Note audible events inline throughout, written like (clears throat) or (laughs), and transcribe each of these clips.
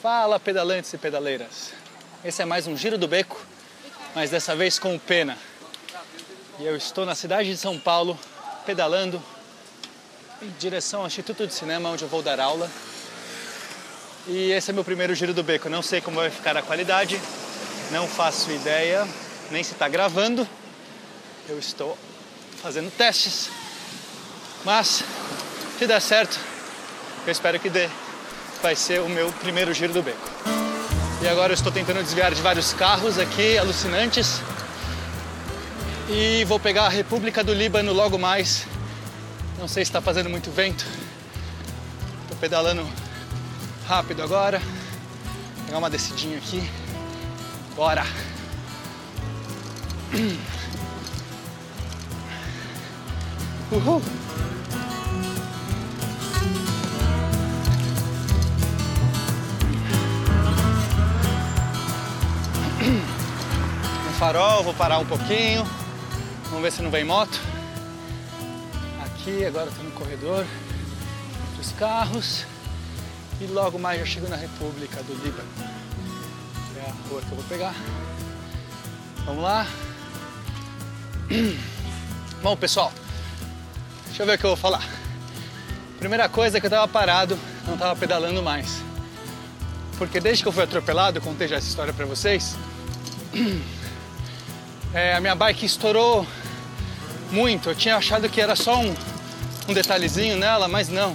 Fala, pedalantes e pedaleiras. Esse é mais um Giro do Beco, mas dessa vez com o Pena. E eu estou na cidade de São Paulo, pedalando em direção ao Instituto de Cinema, onde eu vou dar aula. E esse é meu primeiro Giro do Beco. Não sei como vai ficar a qualidade, não faço ideia, nem se está gravando. Eu estou fazendo testes, mas se der certo, eu espero que dê vai ser o meu primeiro giro do beco. E agora eu estou tentando desviar de vários carros aqui, alucinantes. E vou pegar a República do Líbano logo mais. Não sei se está fazendo muito vento. Estou pedalando rápido agora. Vou pegar uma descidinha aqui. Bora! (clears throat) Uhul! Farol, vou parar um pouquinho. Vamos ver se não vem moto. Aqui, agora estou no corredor dos carros. E logo mais já chego na República do Líbano. É a rua que eu vou pegar. Vamos lá. (clears throat) Bom, pessoal, deixa eu ver o que eu vou falar. Primeira coisa é que eu estava parado, não estava pedalando mais. Porque desde que eu fui atropelado, contei já essa história para vocês. (clears throat) É, a minha bike estourou muito. Eu tinha achado que era só um, um detalhezinho nela, mas não.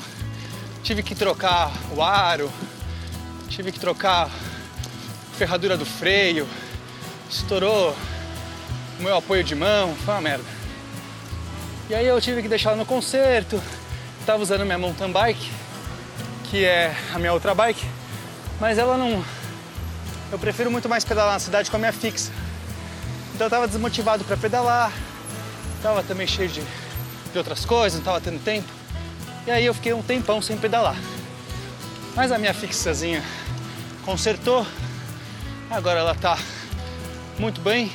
Tive que trocar o aro, tive que trocar a ferradura do freio, estourou o meu apoio de mão, foi uma merda. E aí eu tive que deixar no conserto. Tava usando minha mountain bike, que é a minha outra bike, mas ela não. Eu prefiro muito mais pedalar na cidade com a minha fixa. Então eu tava desmotivado para pedalar, tava também cheio de, de outras coisas, não tava tendo tempo. E aí eu fiquei um tempão sem pedalar. Mas a minha fixazinha consertou, agora ela tá muito bem.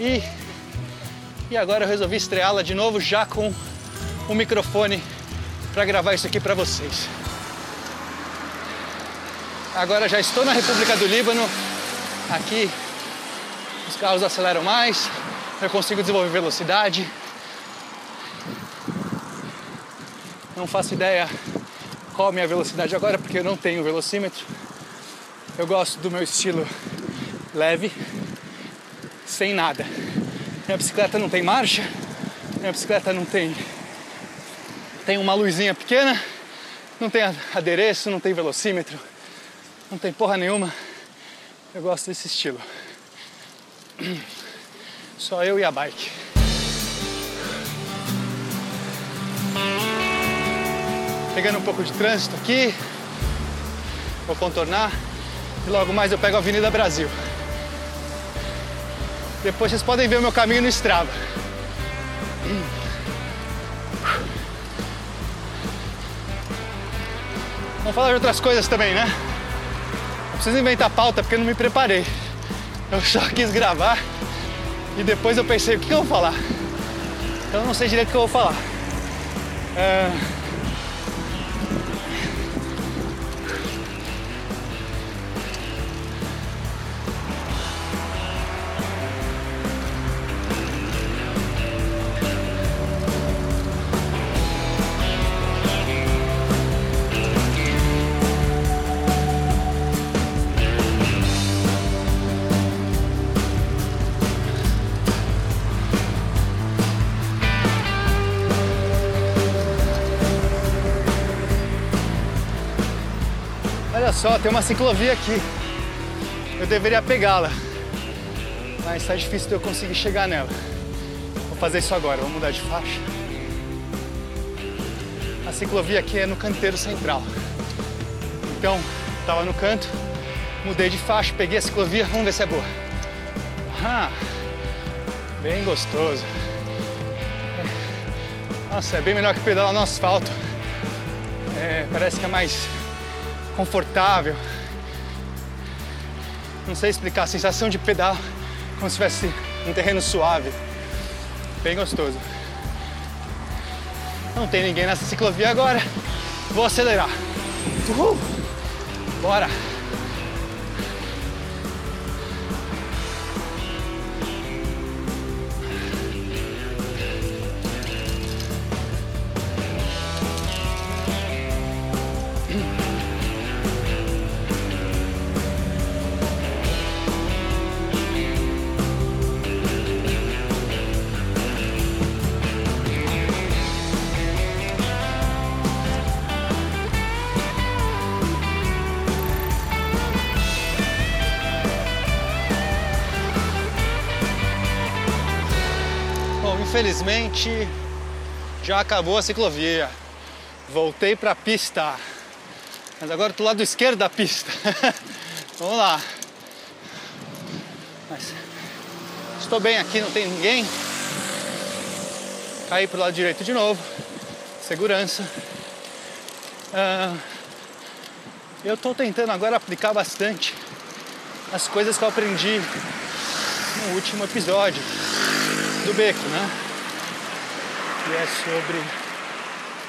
E, e agora eu resolvi estreá-la de novo já com o microfone para gravar isso aqui para vocês. Agora já estou na República do Líbano, aqui os carros aceleram mais, eu consigo desenvolver velocidade. Não faço ideia qual a minha velocidade agora, porque eu não tenho velocímetro. Eu gosto do meu estilo leve, sem nada. Minha bicicleta não tem marcha, minha bicicleta não tem. Tem uma luzinha pequena, não tem adereço, não tem velocímetro, não tem porra nenhuma. Eu gosto desse estilo. (coughs) Só eu e a bike. Pegando um pouco de trânsito aqui. Vou contornar. E logo mais eu pego a Avenida Brasil. Depois vocês podem ver o meu caminho no Strava. Vamos falar de outras coisas também, né? Não preciso inventar pauta porque eu não me preparei. Eu só quis gravar e depois eu pensei, o que eu vou falar? Então eu não sei direito o que eu vou falar. É... só, tem uma ciclovia aqui. Eu deveria pegá-la. Mas está difícil de eu conseguir chegar nela. Vou fazer isso agora, vou mudar de faixa. A ciclovia aqui é no canteiro central. Então, estava no canto, mudei de faixa, peguei a ciclovia, vamos ver se é boa. Ah, bem gostoso. Nossa, é bem melhor que pedalar no asfalto. É, parece que é mais confortável. Não sei explicar, a sensação de pedal como se tivesse um terreno suave. Bem gostoso. Não tem ninguém nessa ciclovia agora. Vou acelerar. Uhul. Bora! Infelizmente já acabou a ciclovia. Voltei para a pista. Mas agora do lado esquerdo da pista. (laughs) Vamos lá. Mas estou bem aqui, não tem ninguém. Caí pro lado direito de novo. Segurança. Ah, eu estou tentando agora aplicar bastante as coisas que eu aprendi no último episódio do beco, né? Que é sobre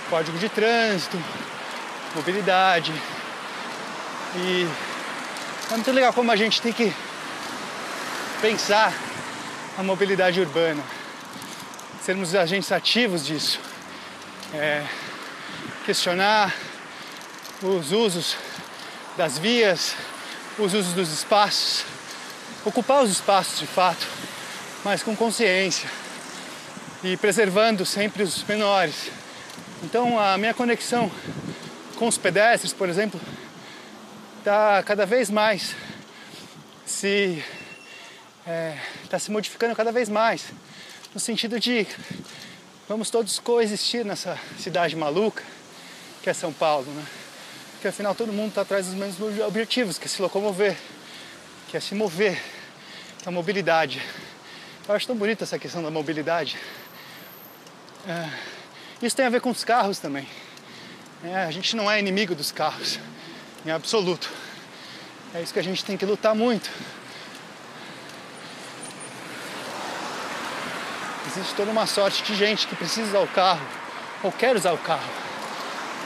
código de trânsito, mobilidade. E é muito legal como a gente tem que pensar a mobilidade urbana, sermos agentes ativos disso, é, questionar os usos das vias, os usos dos espaços, ocupar os espaços de fato mas com consciência e preservando sempre os menores. Então a minha conexão com os pedestres, por exemplo, está cada vez mais se está se modificando cada vez mais no sentido de vamos todos coexistir nessa cidade maluca que é São Paulo, né? Porque afinal todo mundo está atrás dos mesmos objetivos, que é se locomover, que é se mover, que é a mobilidade. Eu acho tão bonita essa questão da mobilidade. É, isso tem a ver com os carros também. É, a gente não é inimigo dos carros, em absoluto. É isso que a gente tem que lutar muito. Existe toda uma sorte de gente que precisa usar o carro ou quer usar o carro.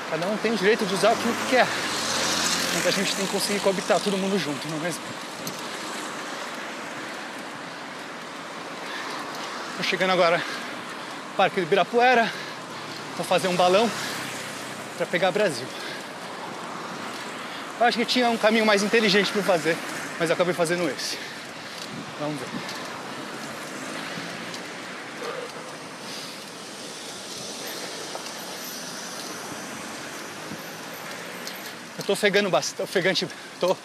Cada um tem o direito de usar aquilo que quer. Mas a gente tem que conseguir coabitar todo mundo junto, não é mesmo? Tô chegando agora Parque do Ibirapuera. Vou fazer um balão para pegar Brasil. Eu acho que tinha um caminho mais inteligente para fazer, mas acabei fazendo esse. Vamos ver. Eu tô ofegando bastante, ofegante, tô,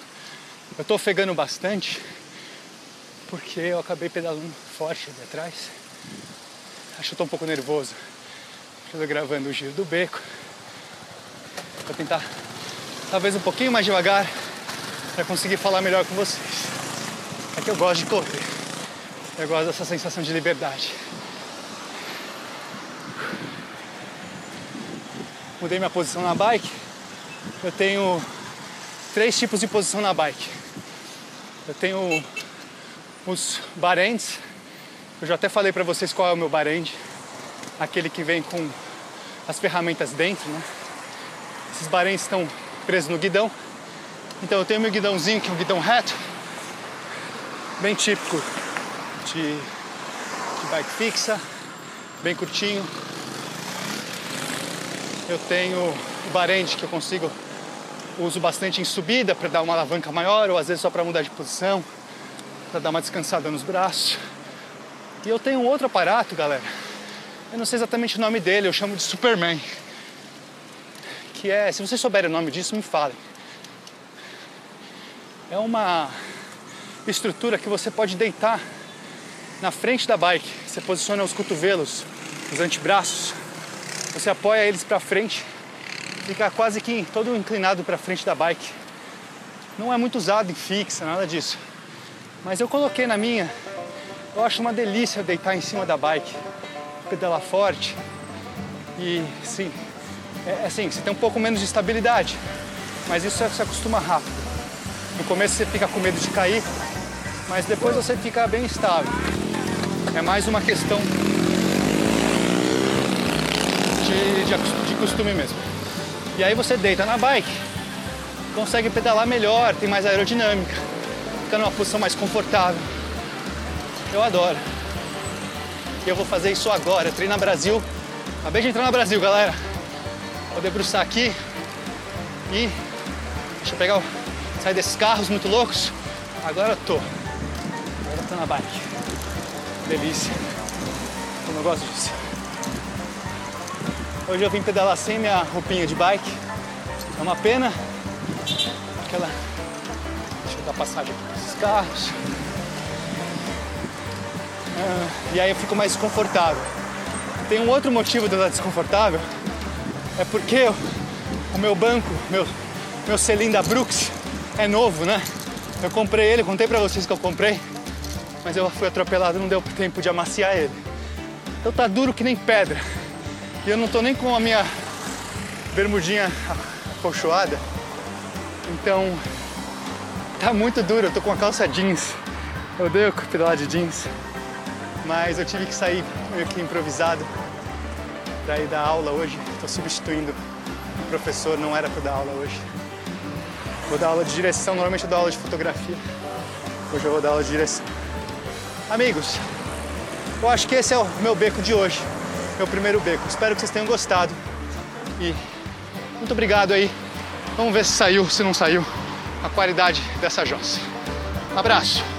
eu tô ofegando bastante porque eu acabei pedalando forte ali atrás. Acho que eu tô um pouco nervoso. Estou gravando o giro do beco. Vou tentar talvez um pouquinho mais devagar para conseguir falar melhor com vocês. É que eu gosto de correr. Eu gosto dessa sensação de liberdade. Mudei minha posição na bike. Eu tenho três tipos de posição na bike. Eu tenho os barendes. Eu já até falei para vocês qual é o meu barende. Aquele que vem com as ferramentas dentro, né? Esses barendes estão presos no guidão. Então eu tenho meu guidãozinho, que é um guidão reto, bem típico de, de bike fixa, bem curtinho. Eu tenho o barende que eu consigo, uso bastante em subida para dar uma alavanca maior, ou às vezes só para mudar de posição para dar uma descansada nos braços. E eu tenho um outro aparato, galera. Eu não sei exatamente o nome dele, eu chamo de Superman. Que é, se vocês souberem o nome disso, me falem. É uma estrutura que você pode deitar na frente da bike. Você posiciona os cotovelos, os antebraços, você apoia eles para frente, fica quase que todo inclinado para frente da bike. Não é muito usado em fixa, nada disso. Mas eu coloquei na minha. Eu acho uma delícia deitar em cima da bike, pedalar forte. E sim, é assim, você tem um pouco menos de estabilidade, mas isso você se acostuma rápido. No começo você fica com medo de cair, mas depois você fica bem estável. É mais uma questão de, de, de costume mesmo. E aí você deita na bike, consegue pedalar melhor, tem mais aerodinâmica, fica numa posição mais confortável. Eu adoro. E eu vou fazer isso agora. Treina Brasil. Acabei de entrar no Brasil, galera. Vou debruçar aqui e deixa eu pegar o... sair desses carros muito loucos. Agora eu tô. Agora eu tô na bike. Delícia. Como eu gosto disso. Hoje eu vim pedalar sem minha roupinha de bike. É uma pena. Aquela. Deixa eu dar passagem aqui nesses carros. Ah, e aí eu fico mais desconfortável. Tem um outro motivo de eu estar desconfortável. É porque o meu banco, meu, meu selim da Brooks é novo, né? Eu comprei ele, contei pra vocês que eu comprei, mas eu fui atropelado, não deu tempo de amaciar ele. Então tá duro que nem pedra. E eu não tô nem com a minha bermudinha acolchoada. Então tá muito duro, eu tô com a calça jeans. Eu odeio pedalar de jeans. Mas eu tive que sair meio que improvisado para ir dar aula hoje. Estou substituindo o professor, não era para dar aula hoje. Vou dar aula de direção, normalmente eu dou aula de fotografia. Hoje eu vou dar aula de direção. Amigos, eu acho que esse é o meu beco de hoje, meu primeiro beco. Espero que vocês tenham gostado. E muito obrigado aí. Vamos ver se saiu, se não saiu, a qualidade dessa jossa. Abraço!